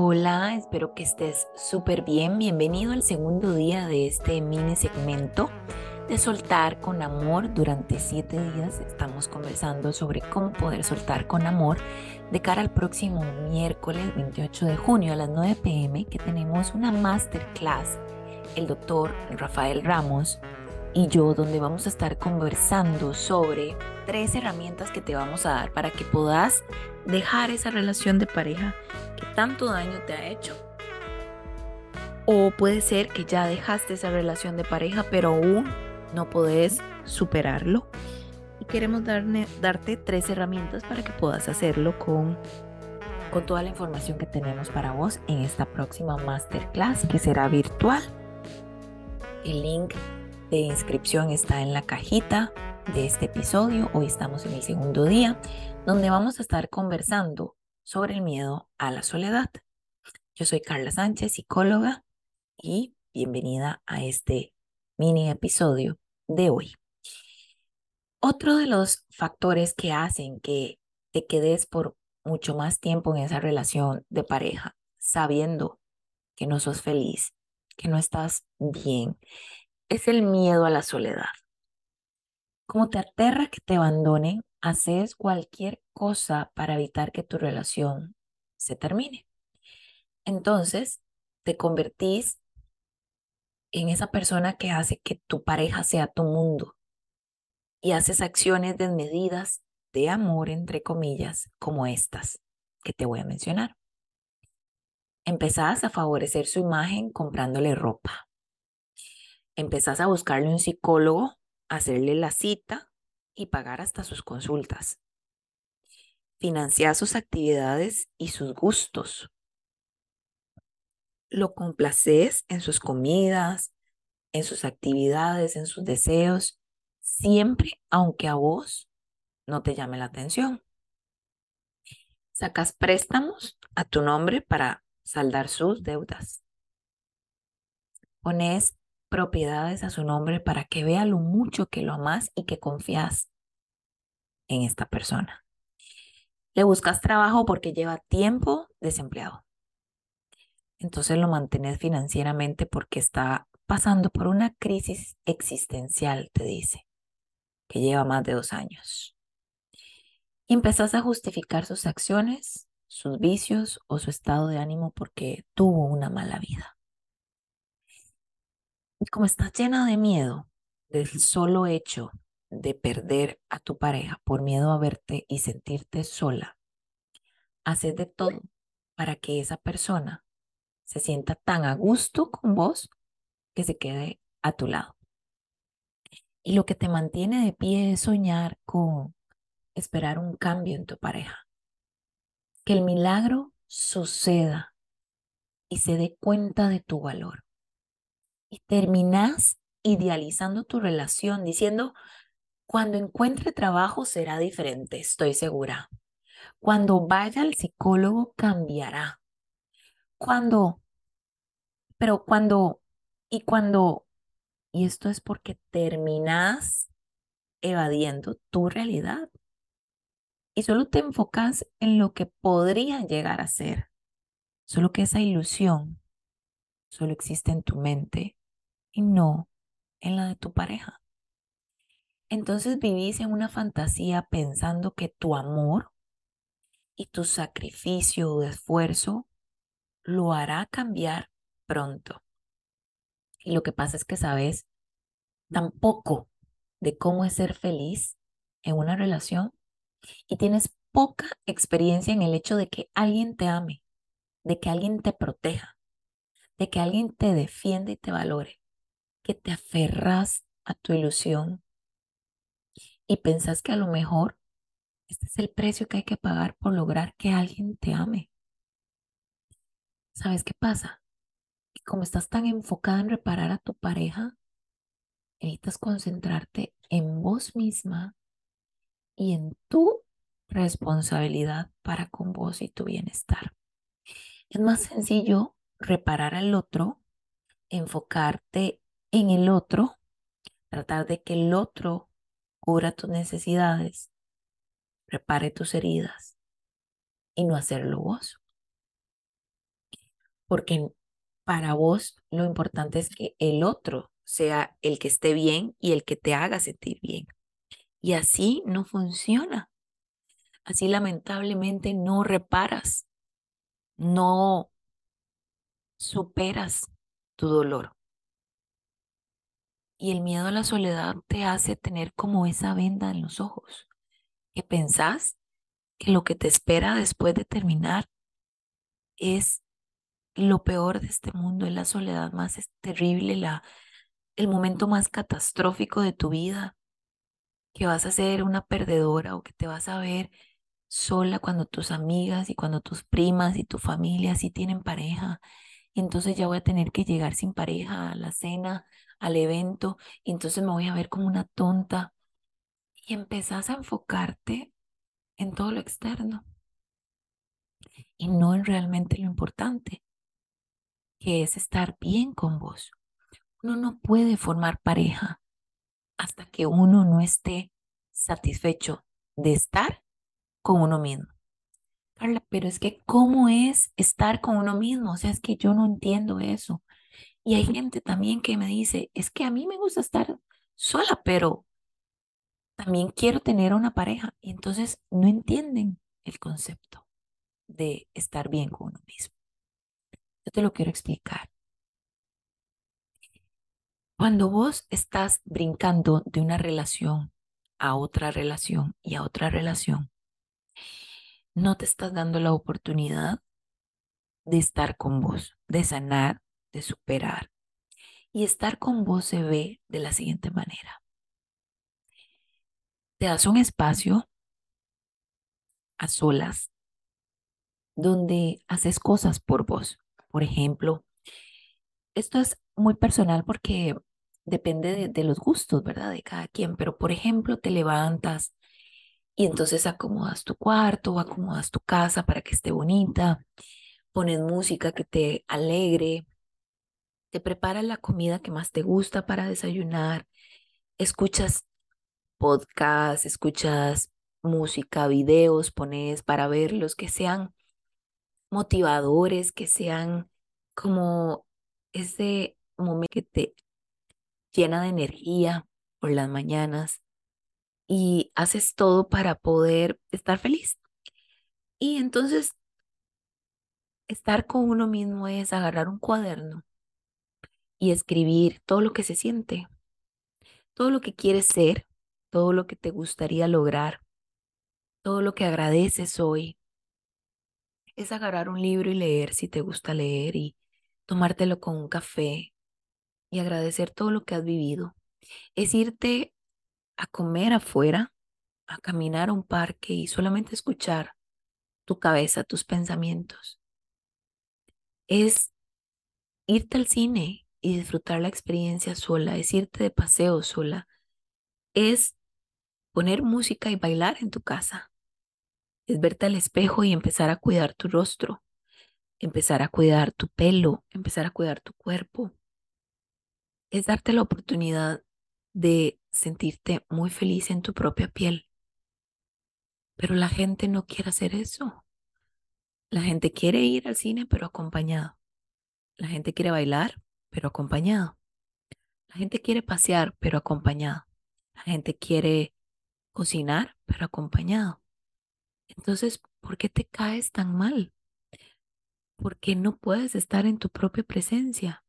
Hola, espero que estés súper bien. Bienvenido al segundo día de este mini segmento de soltar con amor. Durante siete días estamos conversando sobre cómo poder soltar con amor de cara al próximo miércoles 28 de junio a las 9 pm que tenemos una masterclass. El doctor Rafael Ramos y yo donde vamos a estar conversando sobre tres herramientas que te vamos a dar para que puedas dejar esa relación de pareja que tanto daño te ha hecho. O puede ser que ya dejaste esa relación de pareja pero aún no podés superarlo. Y queremos darte tres herramientas para que puedas hacerlo con, con toda la información que tenemos para vos en esta próxima masterclass que será virtual. El link de inscripción está en la cajita de este episodio. Hoy estamos en el segundo día, donde vamos a estar conversando sobre el miedo a la soledad. Yo soy Carla Sánchez, psicóloga, y bienvenida a este mini episodio de hoy. Otro de los factores que hacen que te quedes por mucho más tiempo en esa relación de pareja, sabiendo que no sos feliz, que no estás bien, es el miedo a la soledad. Como te aterra que te abandonen, haces cualquier cosa para evitar que tu relación se termine. Entonces, te convertís en esa persona que hace que tu pareja sea tu mundo y haces acciones desmedidas de amor, entre comillas, como estas que te voy a mencionar. Empezás a favorecer su imagen comprándole ropa empezás a buscarle un psicólogo, hacerle la cita y pagar hasta sus consultas. Financiar sus actividades y sus gustos. Lo complaces en sus comidas, en sus actividades, en sus deseos, siempre aunque a vos no te llame la atención. Sacas préstamos a tu nombre para saldar sus deudas. Pones propiedades a su nombre para que vea lo mucho que lo amas y que confías en esta persona. Le buscas trabajo porque lleva tiempo desempleado. Entonces lo mantienes financieramente porque está pasando por una crisis existencial, te dice, que lleva más de dos años. Y empezás a justificar sus acciones, sus vicios o su estado de ánimo porque tuvo una mala vida. Y como estás llena de miedo del solo hecho de perder a tu pareja por miedo a verte y sentirte sola, haces de todo para que esa persona se sienta tan a gusto con vos que se quede a tu lado. Y lo que te mantiene de pie es soñar con esperar un cambio en tu pareja. Que el milagro suceda y se dé cuenta de tu valor y terminas idealizando tu relación diciendo, cuando encuentre trabajo será diferente, estoy segura. Cuando vaya al psicólogo cambiará. Cuando, pero cuando, y cuando, y esto es porque terminas evadiendo tu realidad y solo te enfocas en lo que podría llegar a ser. Solo que esa ilusión solo existe en tu mente y no en la de tu pareja. Entonces vivís en una fantasía pensando que tu amor y tu sacrificio o esfuerzo lo hará cambiar pronto. Y lo que pasa es que sabes tan poco de cómo es ser feliz en una relación y tienes poca experiencia en el hecho de que alguien te ame, de que alguien te proteja, de que alguien te defiende y te valore que te aferras a tu ilusión y pensás que a lo mejor este es el precio que hay que pagar por lograr que alguien te ame. ¿Sabes qué pasa? Que como estás tan enfocada en reparar a tu pareja, necesitas concentrarte en vos misma y en tu responsabilidad para con vos y tu bienestar. Es más sencillo reparar al otro, enfocarte en el otro, tratar de que el otro cubra tus necesidades, repare tus heridas y no hacerlo vos. Porque para vos lo importante es que el otro sea el que esté bien y el que te haga sentir bien. Y así no funciona. Así lamentablemente no reparas, no superas tu dolor. Y el miedo a la soledad te hace tener como esa venda en los ojos, que pensás que lo que te espera después de terminar es lo peor de este mundo, es la soledad más terrible, la, el momento más catastrófico de tu vida, que vas a ser una perdedora o que te vas a ver sola cuando tus amigas y cuando tus primas y tu familia sí tienen pareja. Entonces ya voy a tener que llegar sin pareja a la cena, al evento, y entonces me voy a ver como una tonta. Y empezás a enfocarte en todo lo externo y no en realmente lo importante, que es estar bien con vos. Uno no puede formar pareja hasta que uno no esté satisfecho de estar con uno mismo. Carla, pero es que ¿cómo es estar con uno mismo? O sea, es que yo no entiendo eso. Y hay gente también que me dice, es que a mí me gusta estar sola, pero también quiero tener una pareja. Y entonces no entienden el concepto de estar bien con uno mismo. Yo te lo quiero explicar. Cuando vos estás brincando de una relación a otra relación y a otra relación, no te estás dando la oportunidad de estar con vos, de sanar, de superar. Y estar con vos se ve de la siguiente manera. Te das un espacio a solas donde haces cosas por vos. Por ejemplo, esto es muy personal porque depende de, los gustos, ¿verdad? De cada quien, pero por ejemplo, te levantas y entonces acomodas tu cuarto acomodas tu casa para que esté bonita, pones música que te alegre, te preparas la comida que más te gusta para desayunar, escuchas podcasts, escuchas música, videos, pones para verlos que sean motivadores, que sean como ese momento que te llena de energía por las mañanas y haces todo para poder estar feliz. Y entonces, estar con uno mismo es agarrar un cuaderno y escribir todo lo que se siente, todo lo que quieres ser, todo lo que te gustaría lograr, todo lo que agradeces hoy. Es agarrar un libro y leer si te gusta leer y tomártelo con un café y agradecer todo lo que has vivido. Es irte a comer afuera, a caminar a un parque y solamente escuchar tu cabeza, tus pensamientos. Es irte al cine y disfrutar la experiencia sola, es irte de paseo sola, es poner música y bailar en tu casa, es verte al espejo y empezar a cuidar tu rostro, empezar a cuidar tu pelo, empezar a cuidar tu cuerpo, es darte la oportunidad de sentirte muy feliz en tu propia piel. Pero la gente no quiere hacer eso. La gente quiere ir al cine, pero acompañado. La gente quiere bailar, pero acompañado. La gente quiere pasear, pero acompañado. La gente quiere cocinar, pero acompañado. Entonces, ¿por qué te caes tan mal? ¿Por qué no puedes estar en tu propia presencia?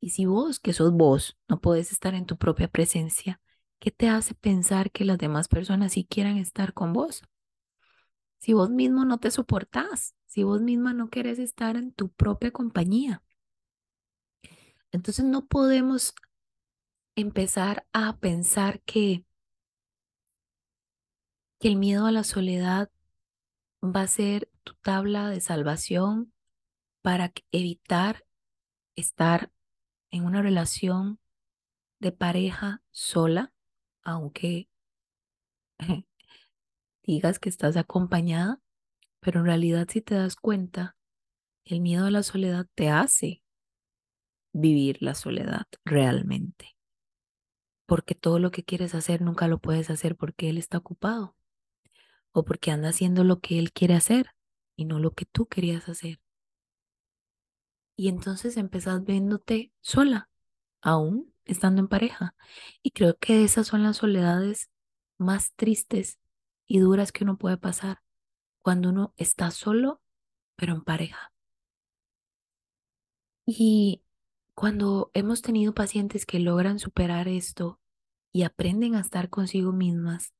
Y si vos, que sos vos, no puedes estar en tu propia presencia, ¿qué te hace pensar que las demás personas sí quieran estar con vos? Si vos mismo no te soportás, si vos misma no querés estar en tu propia compañía. Entonces no podemos empezar a pensar que, que el miedo a la soledad va a ser tu tabla de salvación para evitar estar en una relación de pareja sola, aunque digas que estás acompañada, pero en realidad si te das cuenta, el miedo a la soledad te hace vivir la soledad realmente. Porque todo lo que quieres hacer nunca lo puedes hacer porque él está ocupado o porque anda haciendo lo que él quiere hacer y no lo que tú querías hacer. Y entonces empezás viéndote sola, aún estando en pareja. Y creo que esas son las soledades más tristes y duras que uno puede pasar cuando uno está solo, pero en pareja. Y cuando hemos tenido pacientes que logran superar esto y aprenden a estar consigo mismas,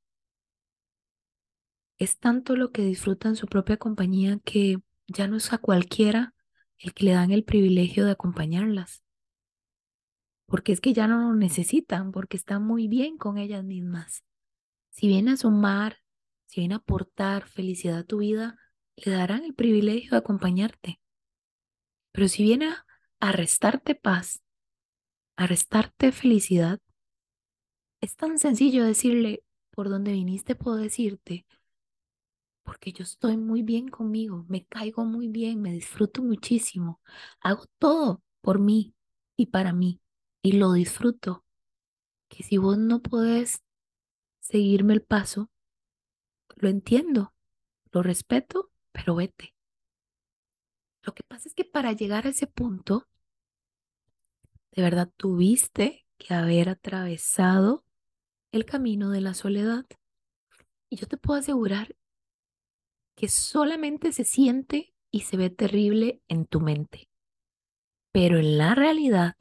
es tanto lo que disfrutan su propia compañía que ya no es a cualquiera el que le dan el privilegio de acompañarlas. Porque es que ya no lo necesitan, porque están muy bien con ellas mismas. Si viene a sumar, si viene a aportar felicidad a tu vida, le darán el privilegio de acompañarte. Pero si viene a restarte paz, a restarte felicidad, es tan sencillo decirle, por donde viniste puedo decirte, porque yo estoy muy bien conmigo, me caigo muy bien, me disfruto muchísimo, hago todo por mí y para mí y lo disfruto. Que si vos no podés seguirme el paso, lo entiendo, lo respeto, pero vete. Lo que pasa es que para llegar a ese punto, de verdad tuviste que haber atravesado el camino de la soledad. Y yo te puedo asegurar que solamente se siente y se ve terrible en tu mente. Pero en la realidad,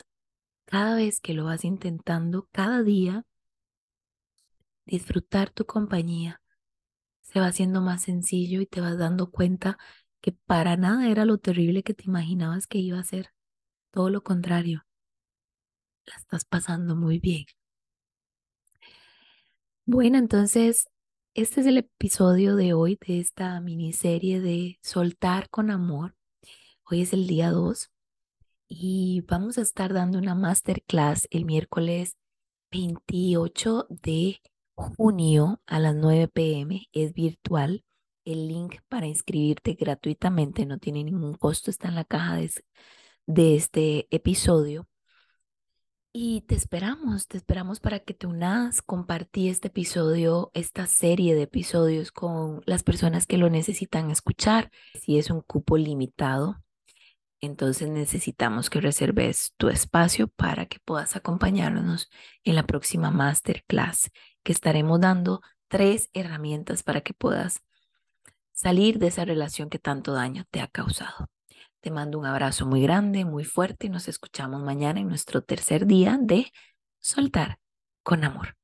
cada vez que lo vas intentando, cada día, disfrutar tu compañía se va haciendo más sencillo y te vas dando cuenta que para nada era lo terrible que te imaginabas que iba a ser. Todo lo contrario, la estás pasando muy bien. Bueno, entonces este es el episodio de hoy de esta miniserie de Soltar con Amor. Hoy es el día 2 y vamos a estar dando una masterclass el miércoles 28 de junio a las 9 pm. Es virtual. El link para inscribirte gratuitamente no tiene ningún costo, está en la caja de, de este episodio. Y te esperamos, te esperamos para que te unas, compartí este episodio, esta serie de episodios con las personas que lo necesitan escuchar. Si es un cupo limitado, entonces necesitamos que reserves tu espacio para que puedas acompañarnos en la próxima masterclass que estaremos dando tres herramientas para que puedas salir de esa relación que tanto daño te ha causado. Te mando un abrazo muy grande, muy fuerte y nos escuchamos mañana en nuestro tercer día de Soltar con Amor.